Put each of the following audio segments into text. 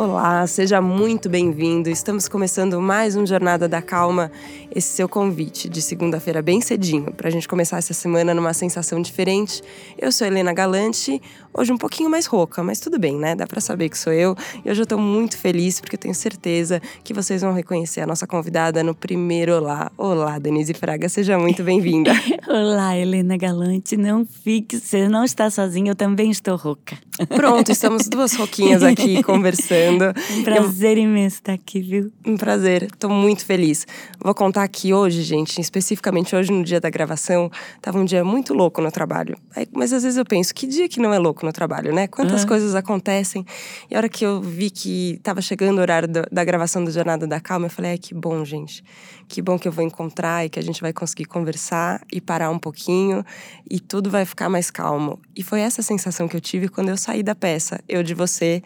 Olá, seja muito bem-vindo. Estamos começando mais um Jornada da Calma. Esse seu convite de segunda-feira bem cedinho, para a gente começar essa semana numa sensação diferente. Eu sou Helena Galante, hoje um pouquinho mais rouca, mas tudo bem, né? Dá para saber que sou eu. E hoje eu estou muito feliz porque eu tenho certeza que vocês vão reconhecer a nossa convidada no primeiro Olá. Olá, Denise Fraga, seja muito bem-vinda. Olá, Helena Galante. Não fique, você não está sozinha, eu também estou rouca. Pronto, estamos duas roquinhas aqui conversando Um prazer eu... imenso estar aqui, viu? Um prazer, estou muito feliz. Vou contar aqui hoje, gente, especificamente hoje no dia da gravação, tava um dia muito louco no trabalho. Mas às vezes eu penso, que dia que não é louco no trabalho, né? Quantas uhum. coisas acontecem. E a hora que eu vi que estava chegando o horário do, da gravação do Jornada da Calma, eu falei, ai, que bom, gente. Que bom que eu vou encontrar e que a gente vai conseguir conversar e parar um pouquinho e tudo vai ficar mais calmo. E foi essa sensação que eu tive quando eu saí da peça, eu de você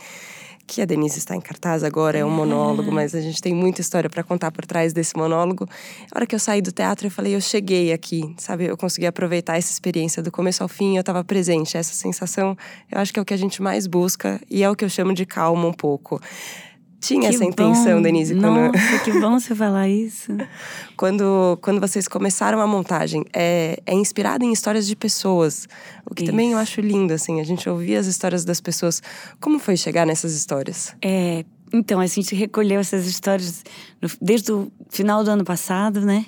que a Denise está em cartaz agora, é um monólogo, é. mas a gente tem muita história para contar por trás desse monólogo. A hora que eu saí do teatro, eu falei, eu cheguei aqui, sabe? Eu consegui aproveitar essa experiência do começo ao fim, eu estava presente. Essa sensação, eu acho que é o que a gente mais busca e é o que eu chamo de calma um pouco tinha que essa intenção, bom. Denise. Quando... Nossa, que bom você falar isso. quando, quando vocês começaram a montagem, é, é inspirada em histórias de pessoas. O que isso. também eu acho lindo, assim, a gente ouvir as histórias das pessoas. Como foi chegar nessas histórias? É, então, a gente recolheu essas histórias no, desde o final do ano passado, né?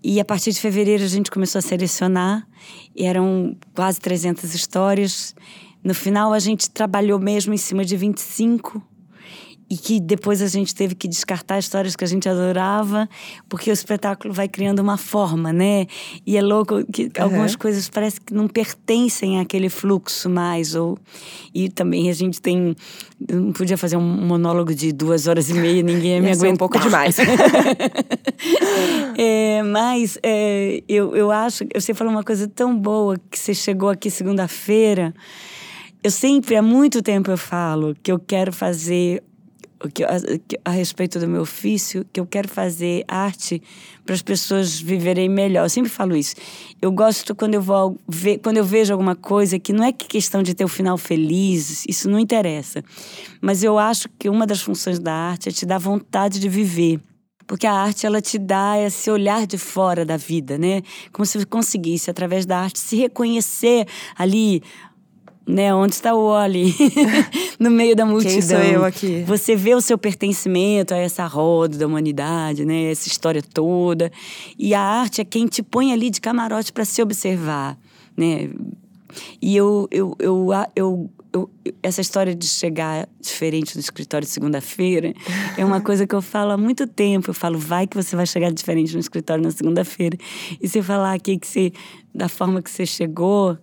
E a partir de fevereiro a gente começou a selecionar. E eram quase 300 histórias. No final a gente trabalhou mesmo em cima de 25 e que depois a gente teve que descartar histórias que a gente adorava, porque o espetáculo vai criando uma forma, né? E é louco que uhum. algumas coisas parece que não pertencem àquele fluxo mais, ou e também a gente tem não podia fazer um monólogo de duas horas e meia, ninguém ia me aguentar. um pouco demais. é, mas é, eu, eu acho, você falou uma coisa tão boa que você chegou aqui segunda-feira. Eu sempre, há muito tempo, eu falo que eu quero fazer que, a, respeito do meu ofício, que eu quero fazer arte para as pessoas viverem melhor. Eu sempre falo isso. Eu gosto quando eu vou ver, quando eu vejo alguma coisa que não é que questão de ter o um final feliz, isso não interessa. Mas eu acho que uma das funções da arte é te dar vontade de viver porque a arte ela te dá esse olhar de fora da vida, né? Como se conseguisse através da arte se reconhecer ali né? Onde está o Oli? no meio da multidão. Quem sou eu aqui? Você vê o seu pertencimento a essa roda da humanidade, né? Essa história toda. E a arte é quem te põe ali de camarote para se observar, né? E eu, eu, eu, eu, eu, essa história de chegar diferente no escritório segunda-feira é uma coisa que eu falo há muito tempo. Eu falo, vai que você vai chegar diferente no escritório na segunda-feira. E eu falar aqui que você, da forma que você chegou,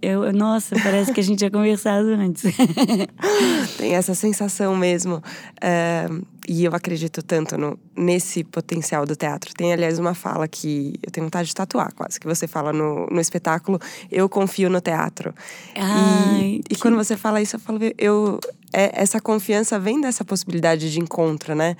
eu, nossa, parece que a gente tinha conversado antes. Tem essa sensação mesmo. É, e eu acredito tanto no, nesse potencial do teatro. Tem, aliás, uma fala que eu tenho vontade de tatuar, quase, que você fala no, no espetáculo: Eu confio no teatro. Ai, e, que... e quando você fala isso, eu falo: eu, é, essa confiança vem dessa possibilidade de encontro, né?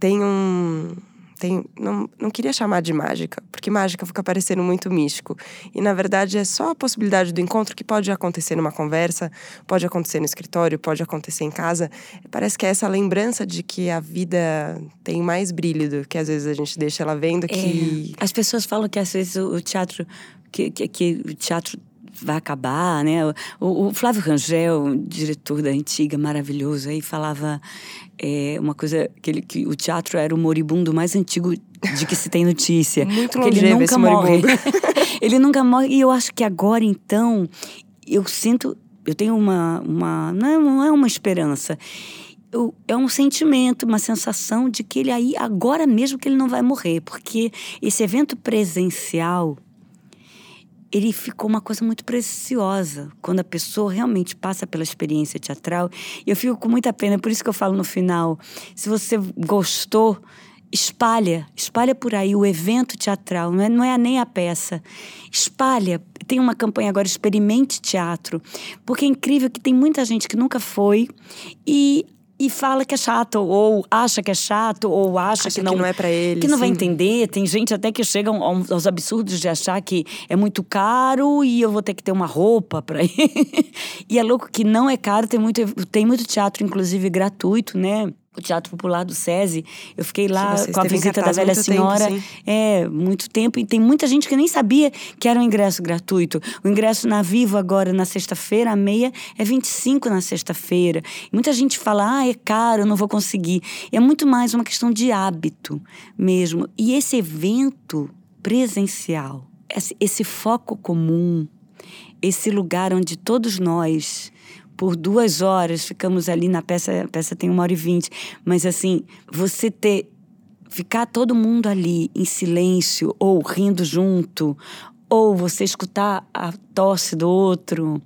Tem um tem, não, não queria chamar de mágica, porque mágica fica parecendo muito místico. E na verdade é só a possibilidade do encontro que pode acontecer numa conversa, pode acontecer no escritório, pode acontecer em casa. Parece que é essa lembrança de que a vida tem mais brilho do que às vezes a gente deixa ela vendo que. É. As pessoas falam que às vezes o teatro. que, que, que o teatro vai acabar, né? O, o, Flávio Rangel, diretor da antiga, maravilhoso, aí falava é, uma coisa que, ele, que o teatro era o moribundo mais antigo de que se tem notícia. Muito porque ele nunca morre. ele nunca morre. E eu acho que agora, então, eu sinto, eu tenho uma, uma não, é, não é uma esperança. Eu, é um sentimento, uma sensação de que ele aí, agora mesmo que ele não vai morrer, porque esse evento presencial ele ficou uma coisa muito preciosa quando a pessoa realmente passa pela experiência teatral. E eu fico com muita pena, por isso que eu falo no final: se você gostou, espalha, espalha por aí o evento teatral, não é, não é nem a peça. Espalha. Tem uma campanha agora, Experimente Teatro, porque é incrível que tem muita gente que nunca foi e e fala que é chato, ou acha que é chato, ou acha, Acha que não, que não é pra ele, Que não vai entender. Tem gente até que chega aos aos absurdos de achar que é muito caro e eu vou ter que ter uma roupa para ir. e é louco que não é caro, tem muito, tem muito teatro, inclusive gratuito, né? O Teatro Popular do SESI. Eu fiquei lá com a visita da velha tempo, senhora. sim. É, muito tempo. E tem muita gente que nem sabia que era um ingresso gratuito. O ingresso na Vivo agora, na sexta-feira, a meia, é 25 na sexta-feira. Muita gente fala, ah, é caro, eu não vou conseguir. É muito mais uma questão de hábito mesmo. E esse evento presencial, esse, esse foco comum, esse lugar onde todos nós, por duas horas, ficamos ali na peça, a peça tem uma hora e vinte, mas assim, você ter ficar todo mundo ali em silêncio ou rindo junto, ou você escutar a tosse do outro,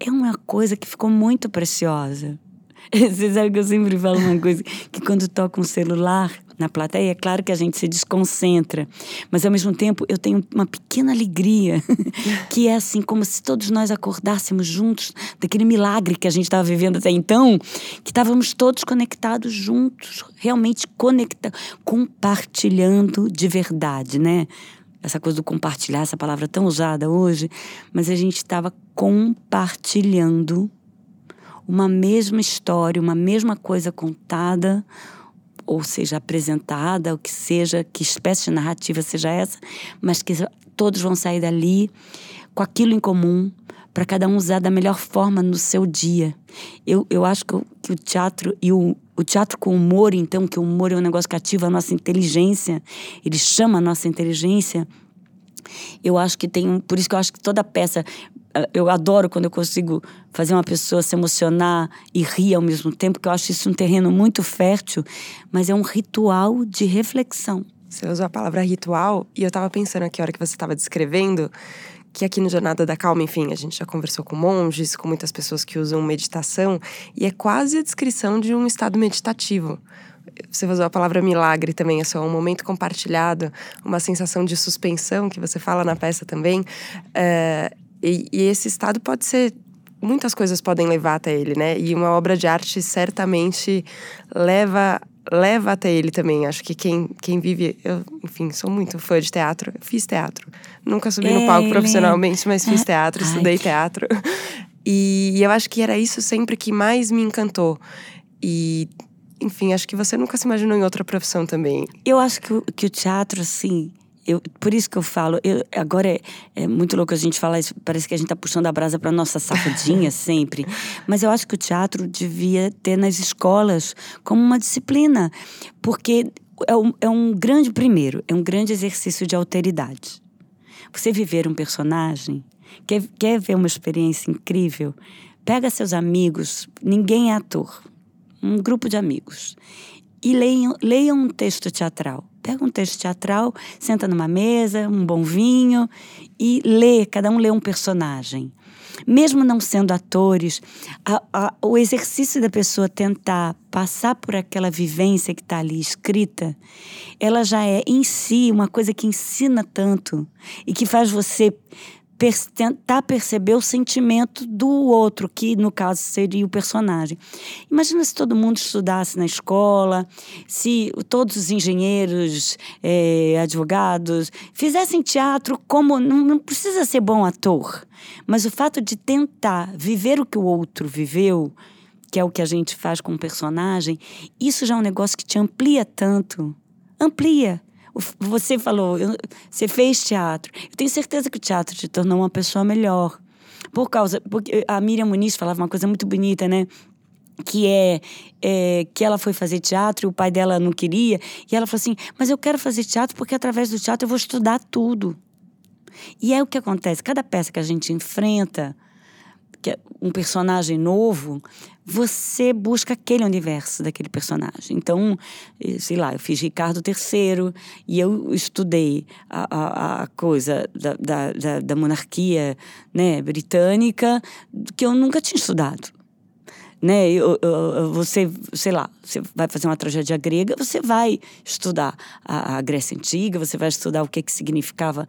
é uma coisa que ficou muito preciosa. Você sabe que eu sempre falo uma coisa, que quando toca um celular na plateia, é claro que a gente se desconcentra, mas ao mesmo tempo eu tenho uma pequena alegria, que é assim, como se todos nós acordássemos juntos daquele milagre que a gente estava vivendo até então, que estávamos todos conectados juntos, realmente conectados, compartilhando de verdade, né? Essa coisa do compartilhar, essa palavra tão usada hoje, mas a gente estava compartilhando uma mesma história, uma mesma coisa contada, ou seja, apresentada, o que seja, que espécie de narrativa seja essa, mas que todos vão sair dali com aquilo em comum, para cada um usar da melhor forma no seu dia. Eu, eu acho que, o- que o teatro e o, o teatro com humor, então, que o humor é um negócio que ativa a nossa inteligência, ele chama a nossa inteligência. Eu acho que tem. Por isso que eu acho que toda peça. Eu adoro quando eu consigo fazer uma pessoa se emocionar e rir ao mesmo tempo, que eu acho isso um terreno muito fértil, mas é um ritual de reflexão. Você usou a palavra ritual e eu tava pensando aqui, a hora que você estava descrevendo, que aqui no Jornada da Calma, enfim, a gente já conversou com monges, com muitas pessoas que usam meditação, e é quase a descrição de um estado meditativo. Você usou a palavra milagre também, é só um momento compartilhado, uma sensação de suspensão que você fala na peça também. É, e, e esse estado pode ser muitas coisas podem levar até ele, né? E uma obra de arte certamente leva leva até ele também. Acho que quem, quem vive, eu, enfim, sou muito fã de teatro. Eu fiz teatro. Nunca subi no palco Ele- profissionalmente, mas fiz teatro, Ai. estudei teatro. E, e eu acho que era isso sempre que mais me encantou. E enfim, acho que você nunca se imaginou em outra profissão também. Eu acho que, o- que o teatro, assim. Eu, por isso que eu falo, eu- agora é, é muito louco a gente falar isso, parece que a gente tá puxando a brasa para nossa safadinha sempre. Mas eu acho que o teatro devia ter nas escolas como uma disciplina, porque é um, é um grande, primeiro, é um grande exercício de alteridade. Você viver um personagem, quer, quer ver uma experiência incrível? Pega seus amigos, ninguém é ator, um grupo de amigos, e leiam, leiam um texto teatral. Pega um texto teatral, senta numa mesa, um bom vinho e lê, cada um lê um personagem. Mesmo não sendo atores, a- a- o exercício da pessoa tentar passar por aquela vivência que está ali escrita, ela já é em si uma coisa que ensina tanto e que faz você per- tentar perceber o sentimento do outro, que no caso seria o personagem. Imagina se todo mundo estudasse na escola, se todos os engenheiros, eh, advogados fizessem teatro como. Não, não precisa ser bom ator, mas o fato de tentar viver o que o outro viveu. Que é o que a gente faz com o personagem, isso já é um negócio que te amplia tanto. Amplia. Você falou, você fez teatro. Eu tenho certeza que o teatro te tornou uma pessoa melhor. Por causa. Porque a Miriam Muniz falava uma coisa muito bonita, né? Que é, é que ela foi fazer teatro e o pai dela não queria. E ela falou assim: Mas eu quero fazer teatro porque através do teatro eu vou estudar tudo. E é o que acontece. Cada peça que a gente enfrenta, que é um personagem novo, você busca aquele universo daquele personagem. Então, eh, sei lá, eu fiz Ricardo III e eu estudei a, a, a coisa da, da, da, monarquia né, britânica que eu nunca tinha estudado. né? Eu, eu, você, sei lá, você vai fazer uma tragédia grega, você vai estudar a, a Grécia Antiga, você vai estudar o que, que significava.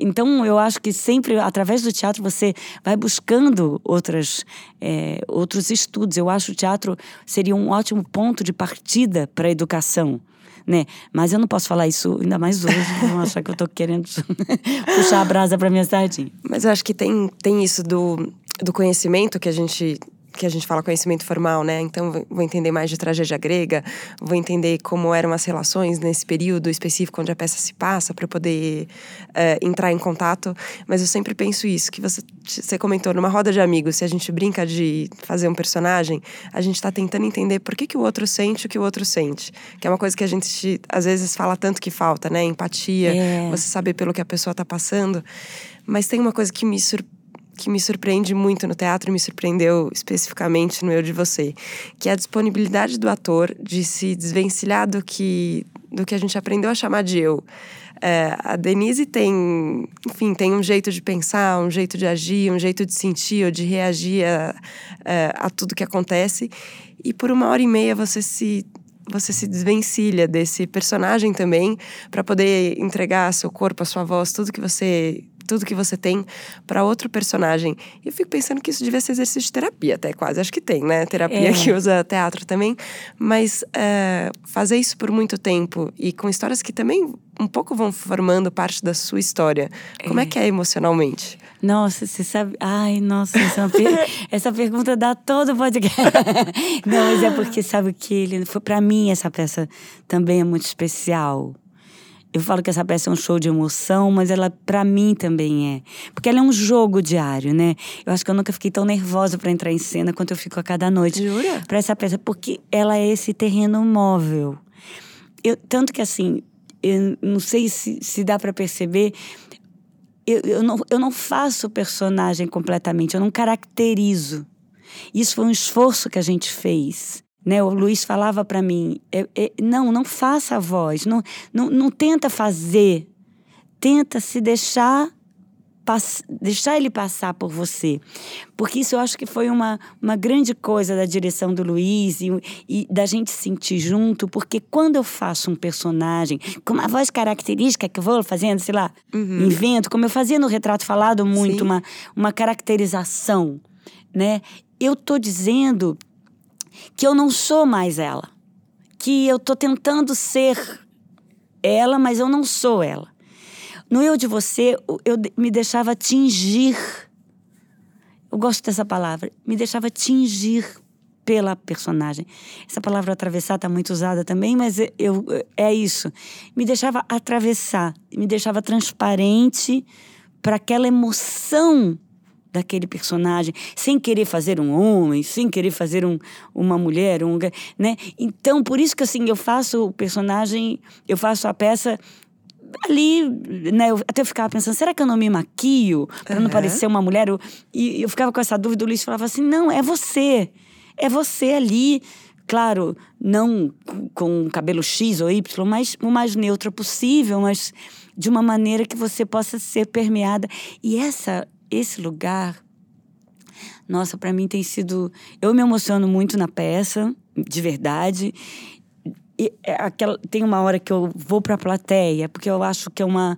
Então, eu acho que sempre, através do teatro, você vai buscando outras, é, outros estudos. Eu acho que o teatro seria um ótimo ponto de partida para a educação. Né? Mas eu não posso falar isso ainda mais hoje, vão achar que eu estou querendo puxar a brasa para minha sardinha. Mas eu acho que tem, tem isso do, do conhecimento que a gente que a gente fala conhecimento formal, né? Então vou entender mais de tragédia grega, vou entender como eram as relações nesse período específico onde a peça se passa para poder uh, entrar em contato. Mas eu sempre penso isso que você você comentou numa roda de amigos, se a gente brinca de fazer um personagem, a gente está tentando entender por que, que o outro sente o que o outro sente, que é uma coisa que a gente às vezes fala tanto que falta, né? Empatia, é. você saber pelo que a pessoa está passando. Mas tem uma coisa que me surpreende que me surpreende muito no teatro me surpreendeu especificamente no Eu de Você, que é a disponibilidade do ator de se desvencilhar do que, do que a gente aprendeu a chamar de eu. É, a Denise tem, enfim, tem um jeito de pensar, um jeito de agir, um jeito de sentir ou de reagir a, a, é, a tudo que acontece. E por uma hora e meia você se você se desvencilha desse personagem também para poder entregar seu corpo, a sua voz, tudo que você tudo que você tem para outro personagem. E eu fico pensando que isso devia ser exercício de terapia, até quase. Acho que tem, né? Terapia é. que usa teatro também. Mas é, fazer isso por muito tempo e com histórias que também um pouco vão formando parte da sua história. Como é, é que é emocionalmente? Nossa, você sabe. Ai, nossa, essa, é per... essa pergunta dá todo o podcast. Não, mas é porque sabe que ele para mim essa peça também é muito especial eu falo que essa peça é um show de emoção, mas ela para mim também é, porque ela é um jogo diário, né? Eu acho que eu nunca fiquei tão nervosa para entrar em cena quanto eu fico a cada noite. Jura? Para essa peça, porque ela é esse terreno móvel. Eu, tanto que assim, eu não sei se, se dá para perceber, eu, eu, não, eu não faço o personagem completamente, eu não caracterizo. Isso foi um esforço que a gente fez. Né, o Luiz falava para mim: é, é, não, não faça a voz, não, não, não tenta fazer, tenta se deixar deixar ele passar por você. Porque isso eu acho que foi uma, uma grande coisa da direção do Luiz e, e da gente sentir junto, porque quando eu faço um personagem com uma voz característica que eu vou fazendo, sei lá, uhum. invento, como eu fazia no Retrato Falado muito, uma, uma caracterização, né? Eu tô dizendo que eu não sou mais ela. Que eu tô tentando ser ela, mas eu não sou ela. No eu de você, eu me deixava tingir. Eu gosto dessa palavra. Me deixava tingir pela personagem. Essa palavra atravessar está muito usada também, mas eu, é isso. Me deixava atravessar, me deixava transparente para aquela emoção daquele personagem, sem querer fazer um homem, sem querer fazer um, uma mulher, um, né? Então, por isso que assim, eu faço o personagem, eu faço a peça ali, né? Eu até eu ficava pensando, será que eu não me maquio para não parecer uma mulher? Eu, e eu ficava com essa dúvida, o Luiz falava assim: "Não, é você. É você ali". Claro, não com cabelo X ou Y, mas o mais neutra possível, mas de uma maneira que você possa ser permeada. E essa esse lugar, nossa, para mim tem sido. Eu me emociono muito na peça, de verdade. E é aquela, tem uma hora que eu vou para a plateia, porque eu acho que é uma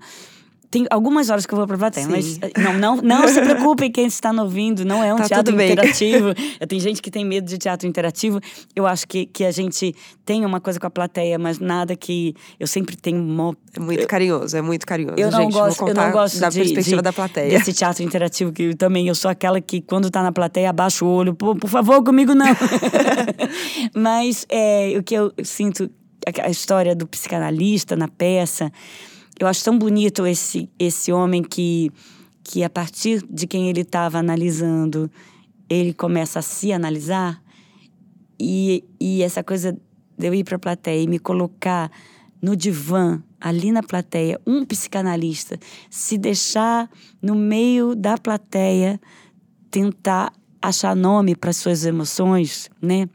tem algumas horas que eu vou pra plateia, Sim. mas eh, não, não, não se preocupem quem está me ouvindo, não é um tá teatro interativo. tem gente que tem medo de teatro interativo. Eu acho que, que a gente tem uma coisa com a plateia, mas nada que eu sempre tenho uma... É muito carinhoso, é muito carinhoso. Eu não gente, gosto, eu não gosto da de, perspectiva de, da plateia. Desse teatro interativo que eu também eu sou aquela que quando tá na plateia abaixa o olho, por, por favor, comigo não. mas é, o que eu sinto a história do psicanalista na peça, eu acho tão bonito esse, esse homem que, que, a partir de quem ele estava analisando, ele começa a se analisar. E, e essa coisa de eu ir para a plateia e me colocar no divã, ali na plateia, um psicanalista, se deixar no meio da plateia tentar achar nome para suas emoções, né?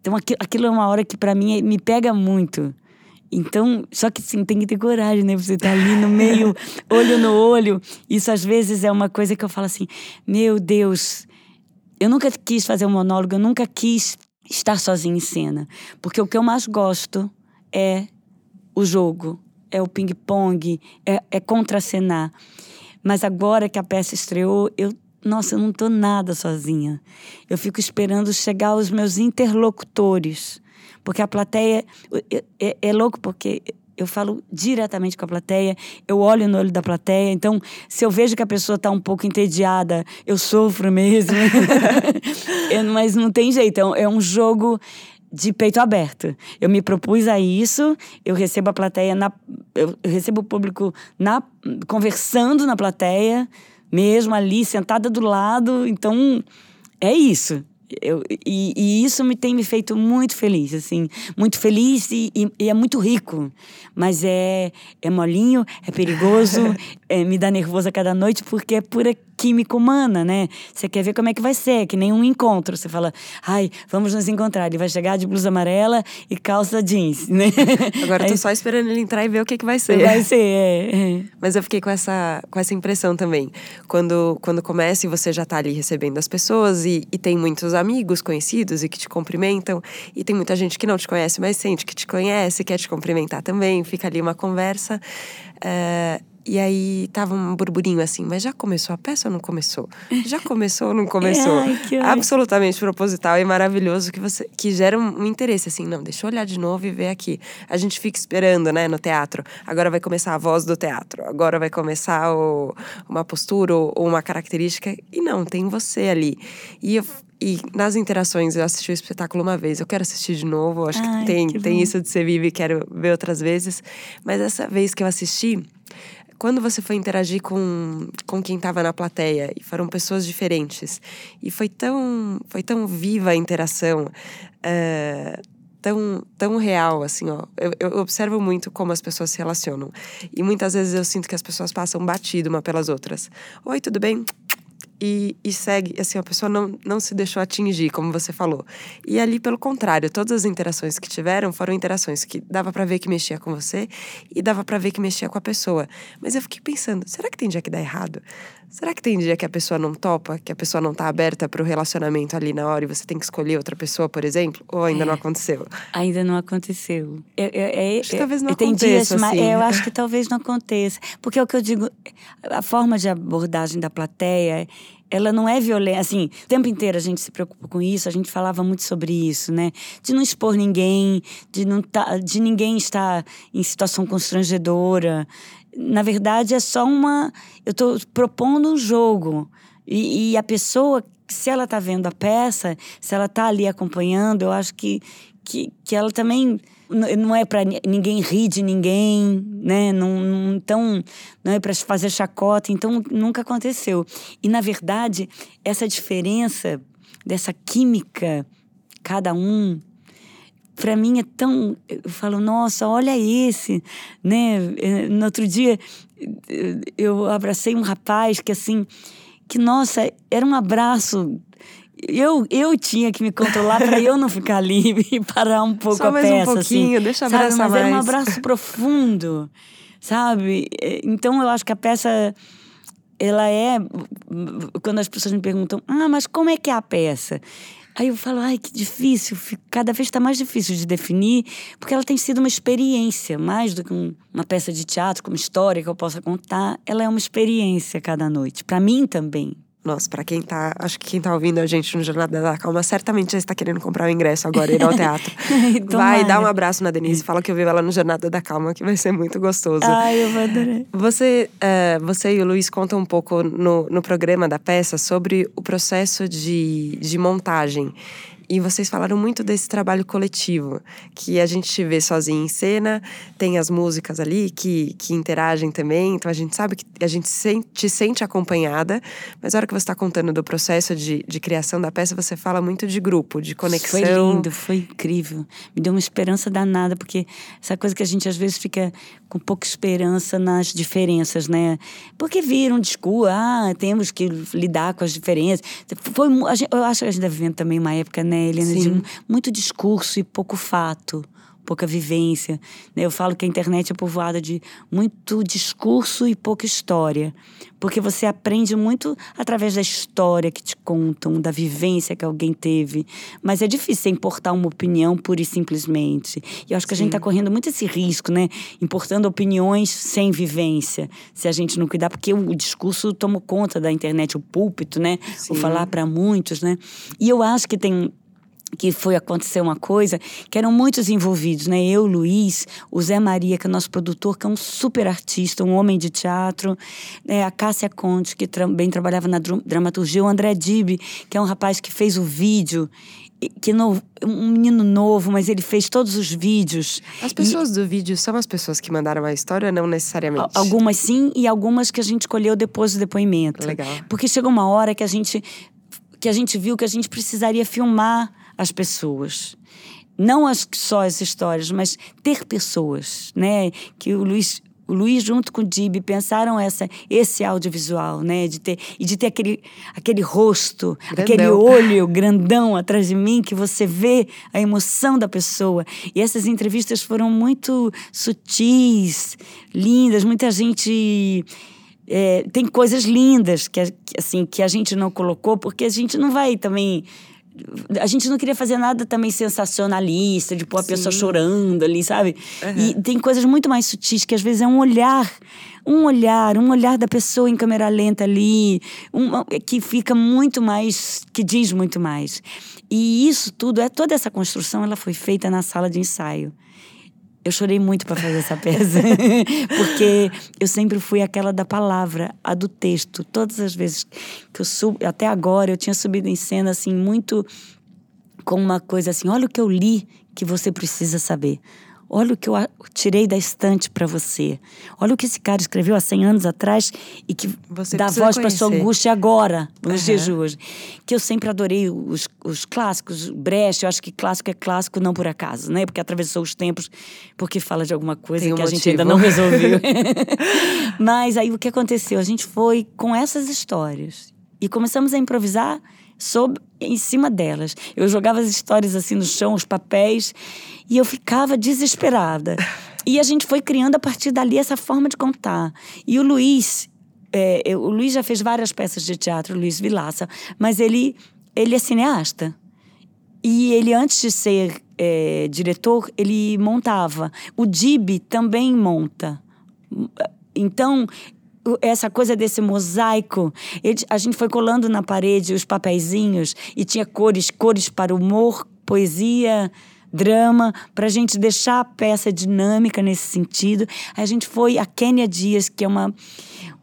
Então aquilo, aquilo é uma hora que para mim me pega muito. Então, só que sim, tem que ter coragem, né? Você tá ali no meio, olho no olho. Isso às vezes é uma coisa que eu falo assim: meu Deus, eu nunca quis fazer um monólogo, eu nunca quis estar sozinha em cena. Porque o que eu mais gosto é o jogo, é o ping-pong, é, é contracenar. Mas agora que a peça estreou, eu nossa, eu não estou nada sozinha. Eu fico esperando chegar os meus interlocutores. Porque a plateia. É, é, louco, porque eu falo diretamente com a plateia, eu olho no olho da plateia. Então, se eu vejo que a pessoa está um pouco entediada, eu sofro mesmo. mas não tem jeito, é é um jogo de peito aberto. Eu me propus a isso, eu recebo a plateia na eu recebo o público na conversando na plateia, mesmo ali sentada do lado, então é isso. Eu, e, e, isso me tem me feito muito feliz, assim, muito feliz e, e, e, é muito rico. Mas é, é molinho, é perigoso, é, me dá nervoso a cada noite porque é pura química humana, né? Você quer ver como é que vai ser, que nem um encontro. Você fala, ai, vamos nos encontrar. Ele vai chegar de blusa amarela e calça jeans, né? Agora eu tô só esperando ele entrar e ver o que, que vai ser. Vai ser, é, é. Mas eu fiquei com essa, com essa impressão também. Quando, quando começa e você já tá ali recebendo as pessoas e, e tem muitos amigos conhecidos e que te cumprimentam, e tem muita gente que não te conhece, mas sente que te conhece, quer te cumprimentar também, fica ali uma conversa. É, e aí tava um burburinho assim, mas já começou a peça ou não começou? Já começou ou não começou? Ai, Absolutamente proposital e maravilhoso que você que gera um, um, interesse assim, não, deixa eu olhar de novo e ver aqui. A gente fica esperando, né, no teatro. Agora vai começar a voz do teatro. Agora vai começar o, uma postura ou, ou uma característica e não, tem você ali. E eu e nas interações, eu assisti o espetáculo uma vez, eu quero assistir de novo, acho Ai, que tem, que tem isso de ser vive e quero ver outras vezes. Mas essa vez que eu assisti, quando você foi interagir com, com quem estava na plateia e foram pessoas diferentes e foi tão foi tão viva a interação uh, tão tão real assim ó eu, eu, observo muito como as pessoas se relacionam e muitas vezes eu sinto que as pessoas passam batido uma pelas outras. Oi tudo bem e, e, segue, assim, a pessoa não, não se deixou atingir, como você falou. E ali, pelo contrário, todas as interações que tiveram foram interações que dava para ver que mexia com você e dava para ver que mexia com a pessoa. Mas eu fiquei pensando, será que tem dia que dá errado? Será que tem dia que a pessoa não topa, que a pessoa não tá aberta para o relacionamento ali na hora e você tem que escolher outra pessoa, por exemplo? Ou ainda é, não aconteceu? Ainda não aconteceu. Eu, eu, eu, acho que talvez não aconteça. Dias, assim. mas eu acho que talvez não aconteça. Porque é o que eu digo, a forma de abordagem da plateia ela não é violenta. Assim, o tempo inteiro a gente se preocupa com isso, a gente falava muito sobre isso, né? De não expor ninguém, de, não tá, de ninguém estar em situação constrangedora na verdade, é só uma. Eu estou propondo um jogo. E, e, a pessoa, se ela está vendo a peça, se ela está ali acompanhando, eu acho que, que, que ela também. Não é para ninguém rir de ninguém, né? Não, não, então, não é para fazer chacota. Então, nunca aconteceu. E, na verdade, essa diferença dessa química, cada um para mim é tão. Eu falo, nossa, olha esse, né? É, no outro dia eu abracei um rapaz que assim, que nossa, era um abraço. Eu, eu tinha que me controlar para eu não ficar ali e parar um pouco Só a mais peça. um pouquinho, assim, deixa abraçar sabe? Mas mais. era um abraço profundo, sabe? É, então eu acho que a peça ela é quando as pessoas me perguntam ah mas como é que é a peça Aí eu falo, ai, que difícil, cada vez está mais difícil de definir, porque ela tem sido uma experiência, mais do que um, uma peça de teatro, como história que eu possa contar. Ela é uma experiência cada noite, para mim também. Nossa, para quem tá. Acho que quem tá ouvindo a gente no Jornada da Calma, certamente já está querendo comprar o ingresso agora e ir ao teatro. vai, dá um abraço na Denise, fala que eu vi ela no Jornada da Calma, que vai ser muito gostoso. Ai, eu vou adorar. Você, uh, você e o Luiz contam um pouco no, no programa da peça sobre o processo de, de montagem. E vocês falaram muito desse trabalho coletivo, que a gente vê sozinho em cena, tem as músicas ali que, que interagem também, então a gente sabe que a gente sente, sente acompanhada, mas a hora que você está contando do processo de, de criação da peça, você fala muito de grupo, de conexão. Foi lindo, foi incrível. Me deu uma esperança danada, porque essa coisa que a gente às vezes fica com pouca esperança nas diferenças, né? Porque viram um discurso, ah, temos que lidar com as diferenças. Foi, eu acho que a gente está vivendo também uma época, né, Helena, Sim. de muito discurso e pouco fato pouca vivência. Né? Eu falo que a internet é povoada de muito discurso e pouca história, porque você aprende muito através da história que te contam, da vivência que alguém teve. Mas é difícil você importar uma opinião pura e simplesmente. E eu acho que Sim. a gente está correndo muito esse risco, né? Importando opiniões sem vivência, se a gente não cuidar, porque o discurso tomou conta da internet, o púlpito, né? Sim. O falar para muitos, né? E eu acho que tem que foi acontecer uma coisa que eram muitos envolvidos, né? Eu, Luiz, o Zé Maria, que é nosso produtor, que é um super artista, um homem de teatro, né? a Cássia Conte, que também trabalhava na dramaturgia, o André Dib, que é um rapaz que fez o vídeo que no, um menino novo, mas ele fez todos os vídeos. As pessoas e, do vídeo são as pessoas que mandaram a história, não necessariamente? Algumas sim, e algumas que a gente escolheu depois do depoimento. Legal. Porque chegou uma hora que a gente que a gente viu que a gente precisaria filmar as pessoas. Não as, só as histórias, mas ter pessoas, né? Que o Luiz, o Luiz junto com o Dib pensaram essa, esse audiovisual, né? De ter, e de ter aquele, aquele rosto, grandão. aquele olho grandão atrás de mim, que você vê a emoção da pessoa. E essas entrevistas foram muito sutis, lindas, muita gente é, tem coisas lindas que, assim, que a gente não colocou, porque a gente não vai também a gente não queria fazer nada também sensacionalista, de pôr a Sim. pessoa chorando ali, sabe? Uhum. E tem coisas muito mais sutis que às vezes é um olhar, um olhar, um olhar da pessoa em câmera lenta ali, uma, que fica muito mais, que diz muito mais. E isso tudo, é toda essa construção, ela foi feita na sala de ensaio. Eu chorei muito para fazer essa peça, porque eu sempre fui aquela da palavra, a do texto. Todas as vezes que eu subo, até agora eu tinha subido em cena assim muito com uma coisa assim, olha o que eu li que você precisa saber. Olha o que eu tirei da estante para você. Olha o que esse cara escreveu há 100 anos atrás e que você dá voz para sua angústia agora, nos uhum. dias de hoje. Que eu sempre adorei os, os clássicos, Brecht, eu acho que clássico é clássico não por acaso, né? Porque atravessou os tempos, porque fala de alguma coisa Tem que um a motivo. gente ainda não resolveu. Mas aí o que aconteceu? A gente foi com essas histórias e começamos a improvisar sobre em cima delas. Eu jogava as histórias assim no chão, os papéis, e eu ficava desesperada. E a gente foi criando a partir dali essa forma de contar. E o Luiz, é, o Luiz já fez várias peças de teatro, o Luiz Vilaça, mas ele, ele é cineasta. E ele, antes de ser é, diretor, ele montava. O Dib também monta. Então, essa coisa desse mosaico, ele, a gente foi colando na parede os papeizinhos e tinha cores, cores para humor, poesia, drama, para a gente deixar a peça dinâmica nesse sentido. A gente foi a Kênia Dias, que é uma,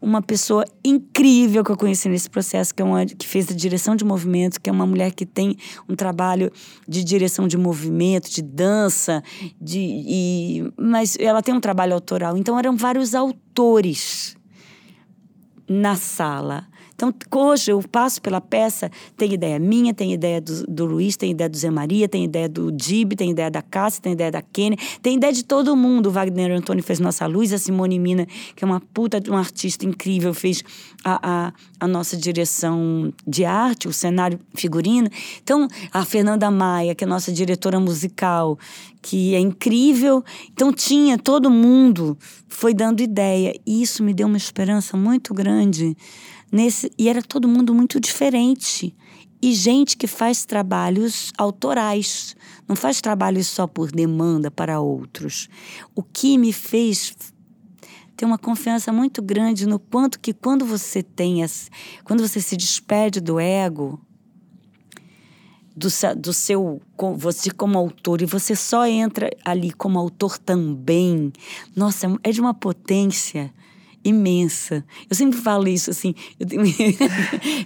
uma pessoa incrível que eu conheci nesse processo, que, é uma, que fez a direção de movimento, que é uma mulher que tem um trabalho de direção de movimento, de dança, de, e, mas ela tem um trabalho autoral. Então eram vários autores na sala. Então, hoje eu passo pela peça, tem ideia minha, tem ideia do, do Luiz, tem ideia do Zé Maria, tem ideia do Dib, tem ideia da Cássia, tem ideia da Kenny, tem ideia de todo mundo. O Wagner Antônio fez Nossa Luz, a Simone Mina, que é uma puta de um artista incrível, fez a, a, a nossa direção de arte, o cenário figurino. Então, a Fernanda Maia, que é nossa diretora musical, que é incrível. Então, tinha todo mundo foi dando ideia. E isso me deu uma esperança muito grande nesse e era todo mundo muito diferente e gente que faz trabalhos autorais, não faz trabalhos só por demanda para outros. O que me fez ter uma confiança muito grande no quanto que quando você tem as, quando você se despede do ego do, do seu você como autor e você só entra ali como autor também nossa é de uma potência imensa. Eu sempre falo isso assim. Eu.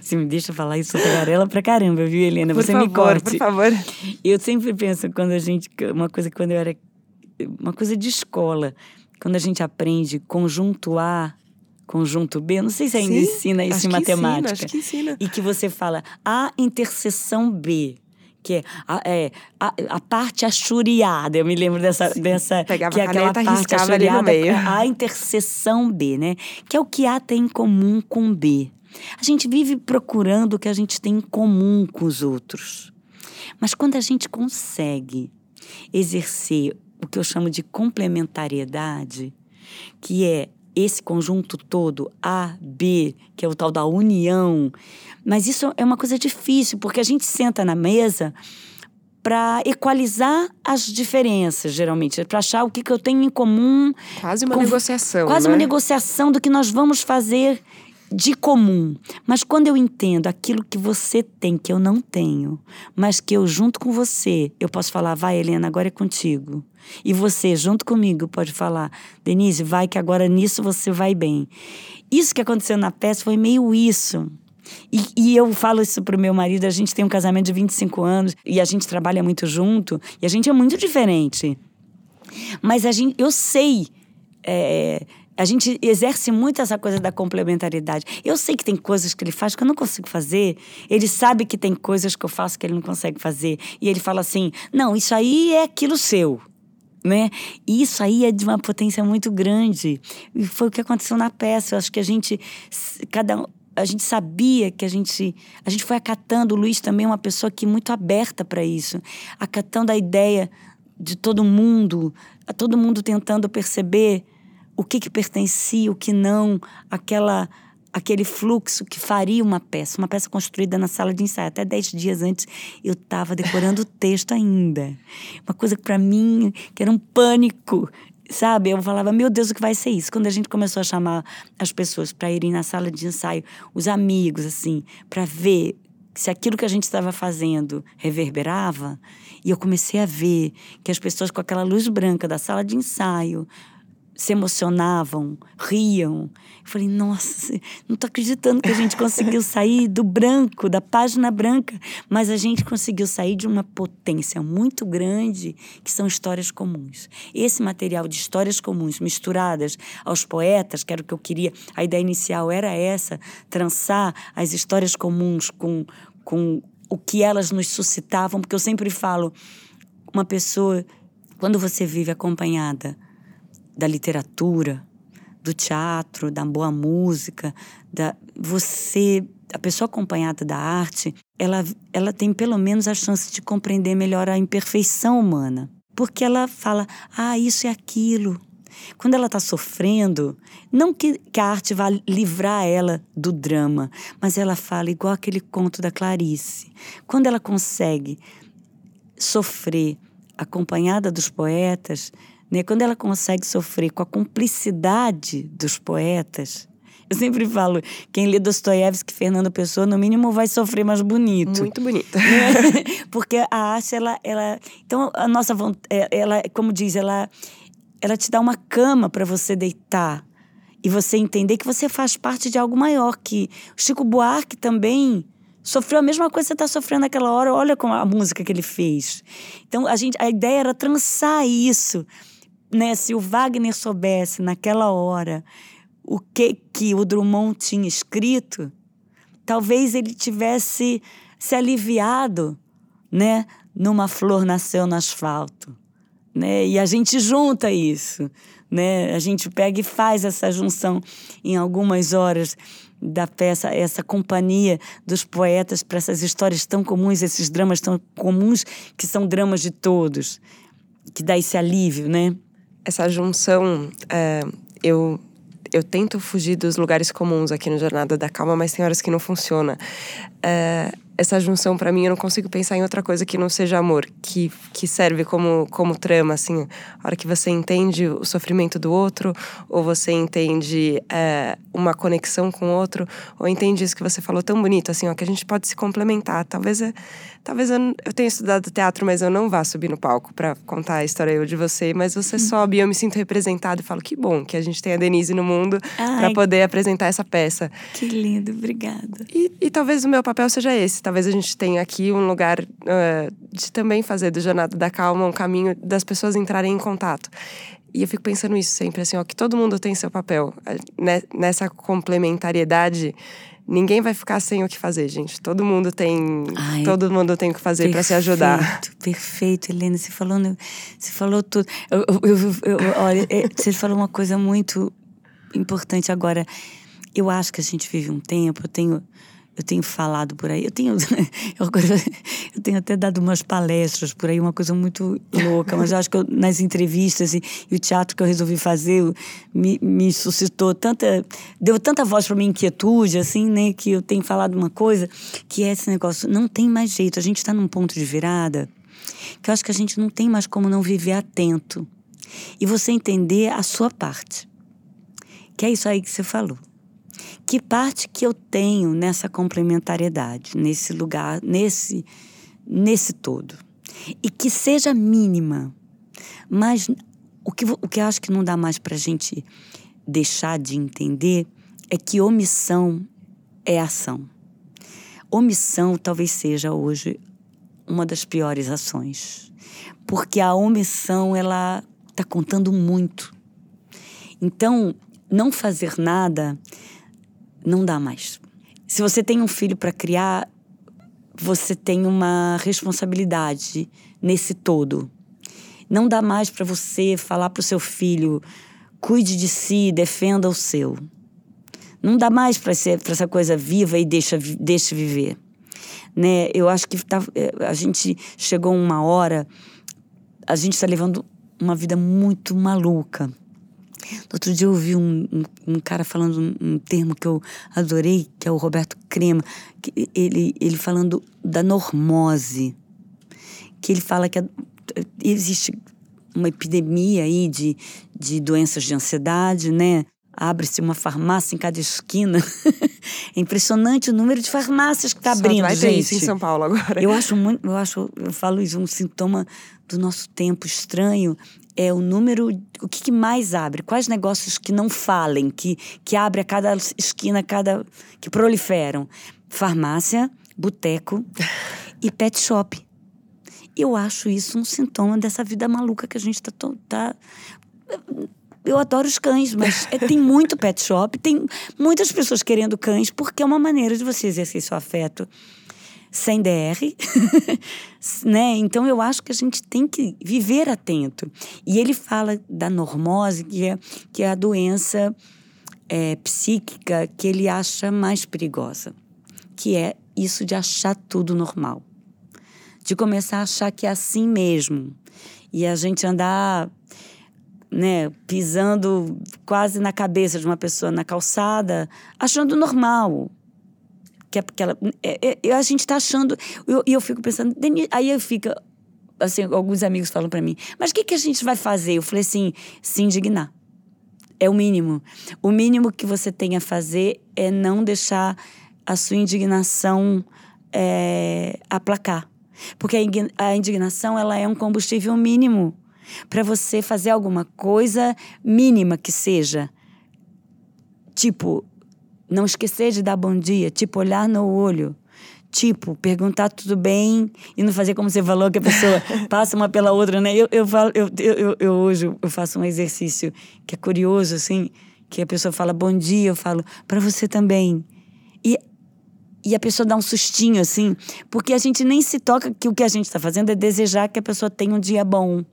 Você me deixa falar isso, eu tagarela pra caramba, viu, Helena? Por Você favor, me corte. Por favor. Eu sempre penso quando a gente. Uma coisa que quando eu era. Uma coisa de escola. Quando a gente aprende conjunto A, conjunto B, não sei se ainda Sim, ensina isso em matemática. Ensina, acho que ensina. E que você fala A interseção B que é a, é, a, a, parte achuriada. Eu me lembro dessa. Sim, dessa pegava que é aquela parte achuriada, a interseção B, né? Que é o que A tem em comum com B. A gente vive procurando o que a gente tem em comum com os outros. Mas quando a gente consegue exercer o que eu chamo de complementariedade, que é esse conjunto todo, A, B, que é o tal da união. Mas isso é uma coisa difícil, porque a gente senta na mesa para equalizar as diferenças, geralmente, para achar o que, que eu tenho em comum. Quase uma com, negociação. Quase né? uma negociação do que nós vamos fazer de comum. Mas quando eu entendo aquilo que você tem, que eu não tenho, mas que eu, junto com você, eu posso falar, vai, Helena, agora é contigo. E você, junto comigo, pode falar, Denise, vai que agora nisso você vai bem. Isso que aconteceu na peça foi meio isso. E, e, eu falo isso pro meu marido, a gente tem um casamento de 25 anos e a gente trabalha muito junto e a gente é muito diferente. Mas a gente, eu sei é, a gente exerce muito essa coisa da complementaridade. Eu sei que tem coisas que ele faz que eu não consigo fazer. Ele sabe que tem coisas que eu faço que ele não consegue fazer. E ele fala assim: não, isso aí é aquilo seu. Né? E isso aí é de uma potência muito grande. E foi o que aconteceu na peça. Eu acho que a gente, cada a gente sabia que a gente a gente foi acatando o Luiz também é uma pessoa que muito aberta para isso, acatando a ideia de todo mundo, todo mundo tentando perceber o que, que pertencia, o que não, aquela aquele fluxo que faria uma peça, uma peça construída na sala de ensaio. Até dez dias antes eu estava decorando o texto ainda. Uma coisa que para mim que era um pânico, sabe? Eu falava, meu Deus, o que vai ser isso? Quando a gente começou a chamar as pessoas para irem na sala de ensaio, os amigos, assim, para ver se aquilo que a gente estava fazendo reverberava, e eu comecei a ver que as pessoas com aquela luz branca da sala de ensaio, se emocionavam, riam. Eu falei, nossa, não estou acreditando que a gente conseguiu sair do branco, da página branca, mas a gente conseguiu sair de uma potência muito grande, que são histórias comuns. Esse material de histórias comuns misturadas aos poetas, que era o que eu queria, a ideia inicial era essa, trançar as histórias comuns com, com o que elas nos suscitavam, porque eu sempre falo, uma pessoa, quando você vive acompanhada, da literatura, do teatro, da boa música, da você, a pessoa acompanhada da arte, ela, ela tem pelo menos a chance de compreender melhor a imperfeição humana, porque ela fala, ah, isso é aquilo. Quando ela está sofrendo, não que, que a arte vá livrar ela do drama, mas ela fala igual aquele conto da Clarice. Quando ela consegue sofrer acompanhada dos poetas, né? Quando ela consegue sofrer com a cumplicidade dos poetas, eu sempre falo, quem lê Dostoiévski, Fernando Pessoa, no mínimo vai sofrer mais bonito. Muito bonito. Né? Porque a arte, ela, ela... Então, a nossa vontade, é, ela, como diz, ela, ela te dá uma cama para você deitar. E você entender que você faz parte de algo maior. Que o Chico Buarque também sofreu a mesma coisa que você está sofrendo naquela hora. Olha com a música que ele fez. Então, a, gente, a ideia era trançar isso né, se o Wagner soubesse naquela hora o que que o Drummond tinha escrito, talvez ele tivesse se aliviado, né, numa flor nasceu no asfalto, né? E a gente junta isso, né? A gente pega e faz essa junção em algumas horas da peça, essa companhia dos poetas para essas histórias tão comuns, esses dramas tão comuns que são dramas de todos, que dá esse alívio, né? Essa junção, é, eu eu tento fugir dos lugares comuns aqui no Jornada da Calma, mas tem horas que não funciona. É, essa junção para mim eu não consigo pensar em outra coisa que não seja amor, que, que serve como, como trama, assim, a hora que você entende o sofrimento do outro, ou você entende é, uma conexão com o outro, ou entende isso que você falou tão bonito, assim, ó, que a gente pode se complementar. Talvez, é, talvez eu, eu tenha estudado teatro, mas eu não vá subir no palco para contar a história eu de você, mas você hum. sobe e eu me sinto representado e falo que bom que a gente tem a Denise no mundo para poder apresentar essa peça. Que lindo, obrigada. E, e talvez o meu papel seja esse, talvez a gente tenha aqui um lugar uh, de também fazer do Jornada da Calma um caminho das pessoas entrarem em contato. E eu fico pensando isso sempre, assim, ó, que todo mundo tem seu papel. Né, nessa complementariedade, ninguém vai ficar sem o que fazer, gente. Todo mundo tem, Ai, todo mundo tem o que fazer para se ajudar. Perfeito, Helena. Você falou, você falou tudo. Eu, eu, eu, olha, é, você falou uma coisa muito importante agora. Eu acho que a gente vive um tempo. Eu tenho eu tenho falado por aí. Eu tenho, eu tenho até dado umas palestras por aí, uma coisa muito louca, mas eu acho que eu, nas entrevistas e, e, o teatro que eu resolvi fazer me, me suscitou tanta. deu tanta voz para minha inquietude, assim, né, que eu tenho falado uma coisa, que é esse negócio: não tem mais jeito, a gente está num ponto de virada que eu acho que a gente não tem mais como não viver atento e você entender a sua parte. Que é isso aí que você falou que parte que eu tenho nessa complementariedade, nesse lugar, nesse, nesse todo. E que seja mínima. Mas o que, o que eu acho que não dá mais para a gente deixar de entender é que omissão é ação. Omissão talvez seja hoje uma das piores ações, porque a omissão ela está contando muito. Então, não fazer nada não dá mais. Se você tem um filho para criar, você tem uma responsabilidade nesse todo. Não dá mais para você falar para o seu filho: cuide de si, defenda o seu. Não dá mais para essa coisa viva e deixa, deixa viver. Né? Eu acho que tá, é, a gente chegou uma hora, a gente está levando uma vida muito maluca. Outro dia eu ouvi um, um, um cara falando um, um, termo que eu adorei, que é o Roberto Crema, que ele, ele falando da normose, que ele fala que a, existe uma epidemia aí de, de doenças de ansiedade, né? Abre-se uma farmácia em cada esquina. é impressionante o número de farmácias que está abrindo, vai gente. isso em São Paulo agora. Eu acho muito, eu acho, eu falo isso, um sintoma do nosso tempo estranho é o número, o que, que, mais abre? Quais negócios que não falem, que, que abre a cada esquina, cada que proliferam? Farmácia, boteco e pet shop. Eu acho isso um sintoma dessa vida maluca que a gente está. Tá, eu adoro os cães, mas é, tem muito pet shop, tem muitas pessoas querendo cães, porque é uma maneira de você exercer seu afeto sem DR, né? Então eu acho que a gente tem que viver atento. E ele fala da normose, que é, que é a doença é, psíquica que ele acha mais perigosa, que é isso de achar tudo normal, de começar a achar que é assim mesmo e a gente andar né, pisando quase na cabeça de uma pessoa na calçada, achando normal que é porque ela. É, é, a gente tá achando. E eu, eu, fico pensando. Aí eu fica. Assim, alguns amigos falam para mim, mas o que, que a gente vai fazer? Eu falei assim: se indignar. É o mínimo. O mínimo que você tem a fazer é não deixar a sua indignação é, aplacar. Porque a indignação ela é um combustível mínimo para você fazer alguma coisa mínima que seja. Tipo, não esquecer de dar bom dia, tipo, olhar no olho. Tipo, perguntar tudo bem e não fazer como você falou, que a pessoa passa uma pela outra, né? Eu, eu, falo, eu, eu, eu, hoje eu faço um exercício que é curioso, assim, que a pessoa fala bom dia, eu falo para você também. E, e a pessoa dá um sustinho, assim, porque a gente nem se toca que o que a gente está fazendo é desejar que a pessoa tenha um dia bom.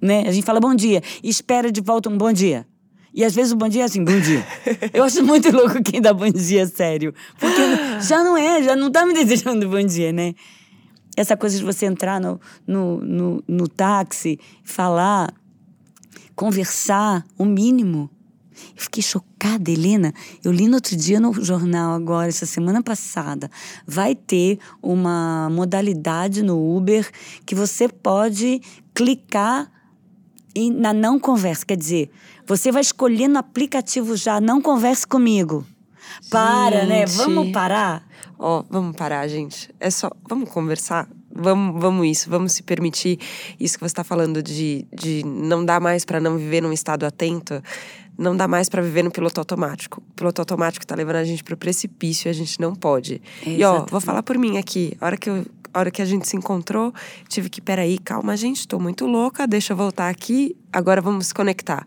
Né? A gente fala bom dia e espera de volta um bom dia. E às vezes o bom dia é assim, bom dia. Eu acho muito louco quem dá bom dia sério. Porque já não é, já não tá me desejando bom dia, né? Essa coisa de você entrar no, no, no, no táxi, falar, conversar, o mínimo. Eu fiquei chocada, Helena. Eu li no outro dia no jornal agora, essa semana passada. Vai ter uma modalidade no Uber que você pode clicar na não conversa. Quer dizer, você vai escolher no aplicativo já, não converse comigo. Para, né? gente. Vamos parar? Ó, oh, vamos parar, gente. É só, vamos conversar. Vamos, vamos isso, vamos se permitir isso que você está falando de, de não dá mais para não viver num estado atento, não dá mais para viver no piloto automático. O piloto automático tá levando a gente pro precipício e a gente não pode. e ó, vou falar por mim aqui. A hora que eu a hora que a gente se encontrou, tive que, peraí, calma, gente, estou muito louca, deixa eu voltar aqui, agora vamos se conectar.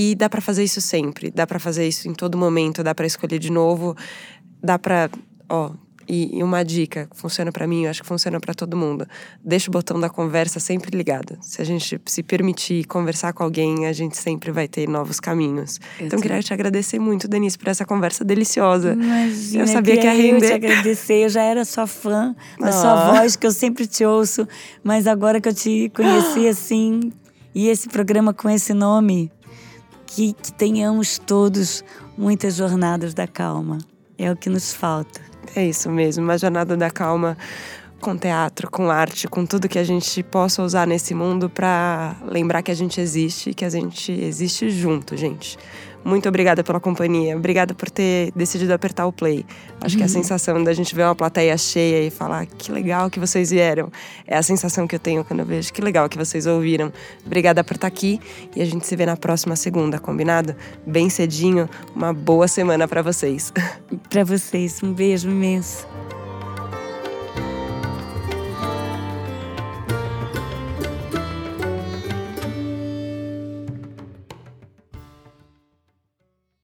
E dá para fazer isso sempre, dá para fazer isso em todo momento, dá para escolher de novo, dá para, ó, E, uma dica, funciona para mim, eu acho que funciona para todo mundo. Deixa o botão da conversa sempre ligado. Se a gente se permitir conversar com alguém, a gente sempre vai ter novos caminhos. Eu então, queria te agradecer muito, Denise, por essa conversa deliciosa. Imagina, eu sabia que ia render. Eu te agradecer, eu já era sua fã da sua voz, que eu sempre te ouço, mas agora que eu te conheci assim, e esse programa com esse nome, que, que tenhamos todos muitas jornadas da calma. É o que nos falta. É isso mesmo, uma jornada da calma com teatro, com arte, com tudo que a gente possa usar nesse mundo para lembrar que a gente existe, que a gente existe junto, gente. Muito obrigada pela companhia. Obrigada por ter decidido apertar o play. Acho uhum. que a sensação da gente ver uma plateia cheia e falar que legal que vocês vieram é a sensação que eu tenho quando eu vejo que legal que vocês ouviram. Obrigada por estar aqui e a gente se vê na próxima segunda, combinado? Bem cedinho. Uma boa semana para vocês. Para vocês, um beijo imenso.